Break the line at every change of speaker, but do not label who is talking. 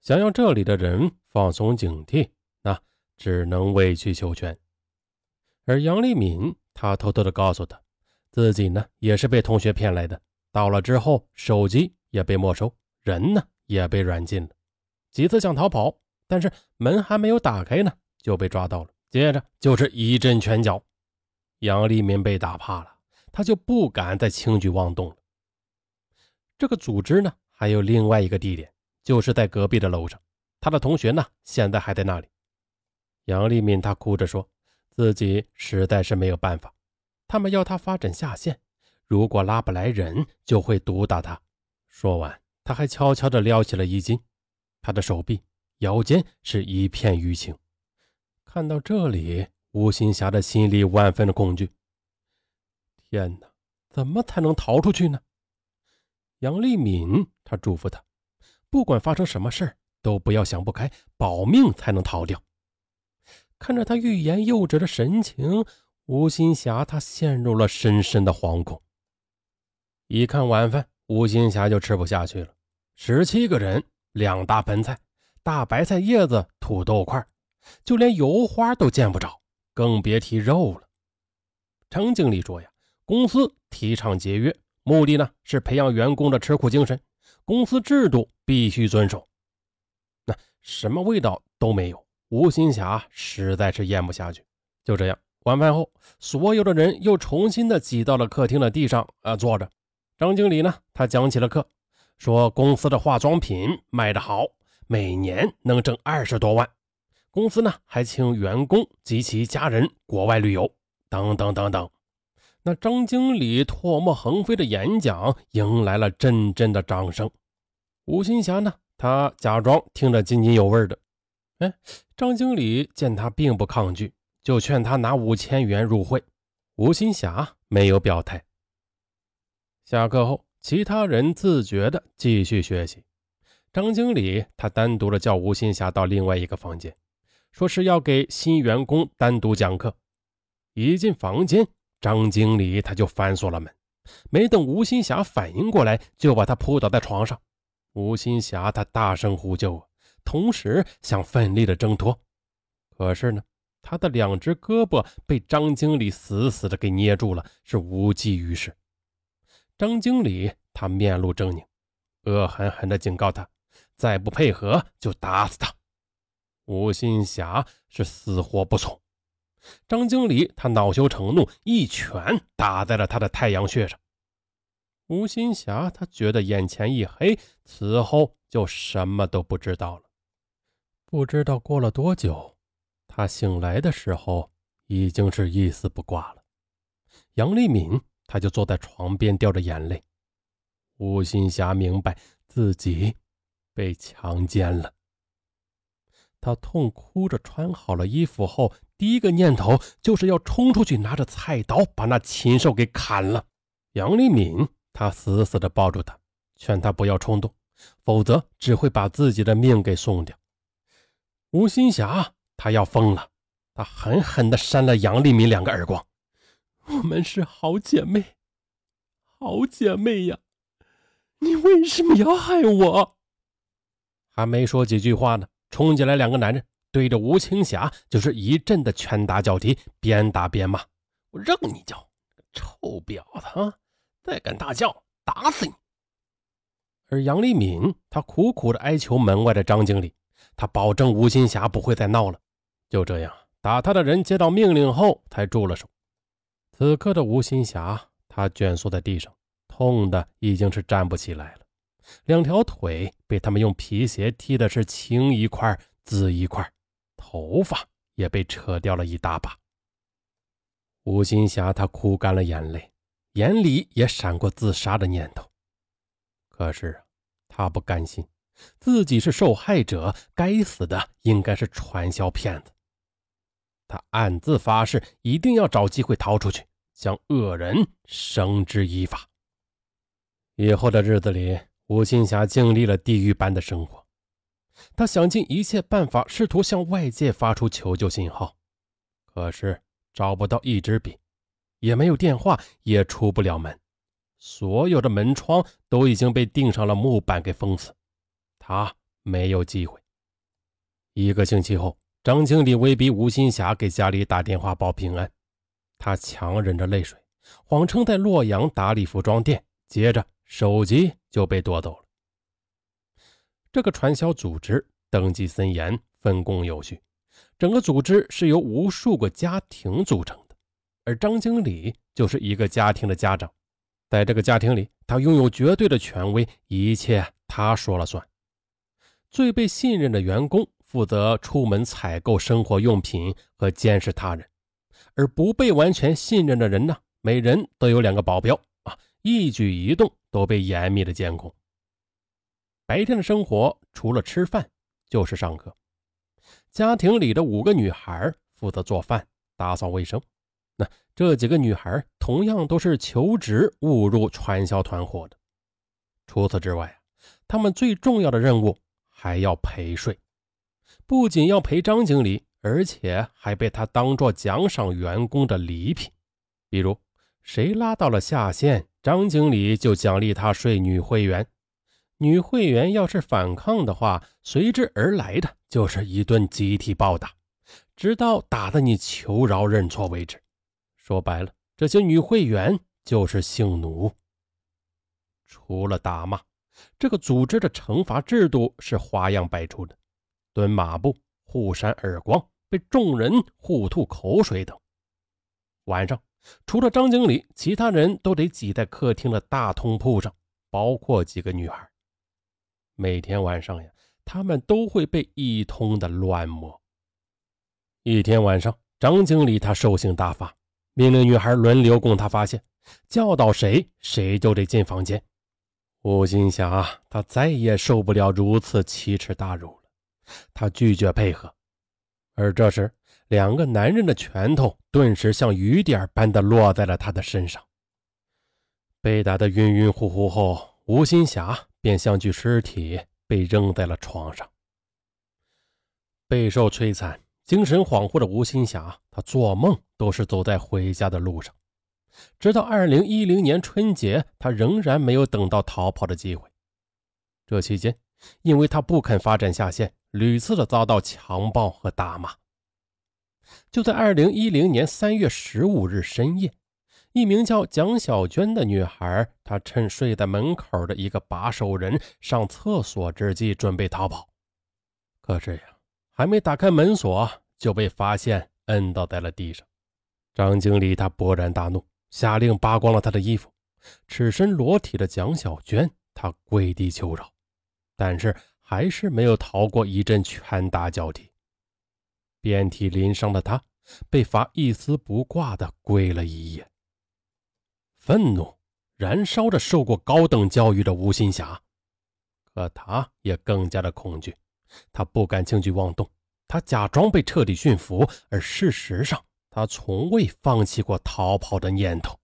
想要这里的人放松警惕，那只能委曲求全。而杨丽敏，她偷偷的告诉他，自己呢也是被同学骗来的。到了之后，手机也被没收，人呢也被软禁了。几次想逃跑，但是门还没有打开呢，就被抓到了。接着就是一阵拳脚，杨丽敏被打怕了，他就不敢再轻举妄动了。这个组织呢，还有另外一个地点，就是在隔壁的楼上。他的同学呢，现在还在那里。杨丽敏她哭着说。自己实在是没有办法，他们要他发展下线，如果拉不来人，就会毒打他。说完，他还悄悄地撩起了衣襟，他的手臂、腰间是一片淤青。看到这里，吴新霞的心里万分的恐惧。天哪，怎么才能逃出去呢？杨丽敏，她嘱咐他，不管发生什么事都不要想不开，保命才能逃掉。看着他欲言又止的神情，吴新霞她陷入了深深的惶恐。一看晚饭，吴新霞就吃不下去了。十七个人，两大盆菜，大白菜叶子、土豆块，就连油花都见不着，更别提肉了。程经理说呀，公司提倡节约，目的呢是培养员工的吃苦精神，公司制度必须遵守。那什么味道都没有。吴新霞实在是咽不下去，就这样，晚饭后，所有的人又重新的挤到了客厅的地上，啊，坐着。张经理呢，他讲起了课，说公司的化妆品卖得好，每年能挣二十多万。公司呢，还请员工及其家人国外旅游，等等等等。那张经理唾沫横飞的演讲迎来了阵阵的掌声。吴新霞呢，他假装听着津津有味的。哎，张经理见他并不抗拒，就劝他拿五千元入会。吴新霞没有表态。下课后，其他人自觉的继续学习。张经理他单独的叫吴新霞到另外一个房间，说是要给新员工单独讲课。一进房间，张经理他就反锁了门，没等吴新霞反应过来，就把他扑倒在床上。吴新霞他大声呼救！同时想奋力的挣脱，可是呢，他的两只胳膊被张经理死死的给捏住了，是无济于事。张经理他面露狰狞，恶狠狠的警告他，再不配合就打死他。吴新霞是死活不从。张经理他恼羞成怒，一拳打在了他的太阳穴上。吴新霞他觉得眼前一黑，此后就什么都不知道了。不知道过了多久，他醒来的时候已经是一丝不挂了。杨丽敏，他就坐在床边掉着眼泪。吴新霞明白自己被强奸了，他痛哭着穿好了衣服后，第一个念头就是要冲出去，拿着菜刀把那禽兽给砍了。杨丽敏，他死死地抱住他，劝他不要冲动，否则只会把自己的命给送掉。吴新霞，她要疯了！她狠狠地扇了杨丽敏两个耳光。我们是好姐妹，好姐妹呀！你为什么要害我？还没说几句话呢，冲进来两个男人，对着吴青霞就是一阵的拳打脚踢，边打边骂：“我让你叫，臭婊子啊！再敢大叫，打死你！”而杨丽敏，她苦苦的哀求门外的张经理。他保证吴新霞不会再闹了。就这样，打他的人接到命令后才住了手。此刻的吴新霞，她蜷缩在地上，痛的已经是站不起来了。两条腿被他们用皮鞋踢的是青一块紫一块，头发也被扯掉了一大把。吴新霞她哭干了眼泪，眼里也闪过自杀的念头。可是她不甘心。自己是受害者，该死的应该是传销骗子。他暗自发誓，一定要找机会逃出去，将恶人绳之以法。以后的日子里，吴新霞经历了地狱般的生活。他想尽一切办法，试图向外界发出求救信号，可是找不到一支笔，也没有电话，也出不了门。所有的门窗都已经被钉上了木板给封死。他没有机会。一个星期后，张经理威逼吴新霞给家里打电话报平安，他强忍着泪水，谎称在洛阳打理服装店，接着手机就被夺走了。这个传销组织登记森严，分工有序，整个组织是由无数个家庭组成的，而张经理就是一个家庭的家长。在这个家庭里，他拥有绝对的权威，一切他说了算。最被信任的员工负责出门采购生活用品和监视他人，而不被完全信任的人呢，每人都有两个保镖啊，一举一动都被严密的监控。白天的生活除了吃饭就是上课。家庭里的五个女孩负责做饭、打扫卫生。那这几个女孩同样都是求职误入传销团伙的。除此之外她们最重要的任务还要陪睡，不仅要陪张经理，而且还被他当做奖赏员工的礼品。比如谁拉到了下线，张经理就奖励他睡女会员。女会员要是反抗的话，随之而来的就是一顿集体暴打，直到打得你求饶认错为止。说白了，这些女会员就是性奴。除了打骂，这个组织的惩罚制度是花样百出的：蹲马步、互扇耳光、被众人互吐口水等。晚上，除了张经理，其他人都得挤在客厅的大通铺上，包括几个女孩。每天晚上呀，他们都会被一通的乱摸。一天晚上，张经理他兽性大发，命令女孩轮流供他发现，教导谁谁就得进房间。吴新霞他再也受不了如此奇耻大辱了，他拒绝配合。而这时，两个男人的拳头顿时像雨点般的落在了他的身上。被打得晕晕乎乎后，吴新霞。便像具尸体被扔在了床上，备受摧残、精神恍惚的吴新霞，她做梦都是走在回家的路上。直到二零一零年春节，她仍然没有等到逃跑的机会。这期间，因为她不肯发展下线，屡次的遭到强暴和打骂。就在二零一零年三月十五日深夜。一名叫蒋小娟的女孩，她趁睡在门口的一个把守人上厕所之际，准备逃跑。可是呀，还没打开门锁，就被发现摁倒在了地上。张经理他勃然大怒，下令扒光了他的衣服。赤身裸体的蒋小娟，她跪地求饶，但是还是没有逃过一阵拳打脚踢。遍体鳞伤的她，被罚一丝不挂的跪了一夜。愤怒燃烧着受过高等教育的吴新霞，可他也更加的恐惧。他不敢轻举妄动，他假装被彻底驯服，而事实上，他从未放弃过逃跑的念头。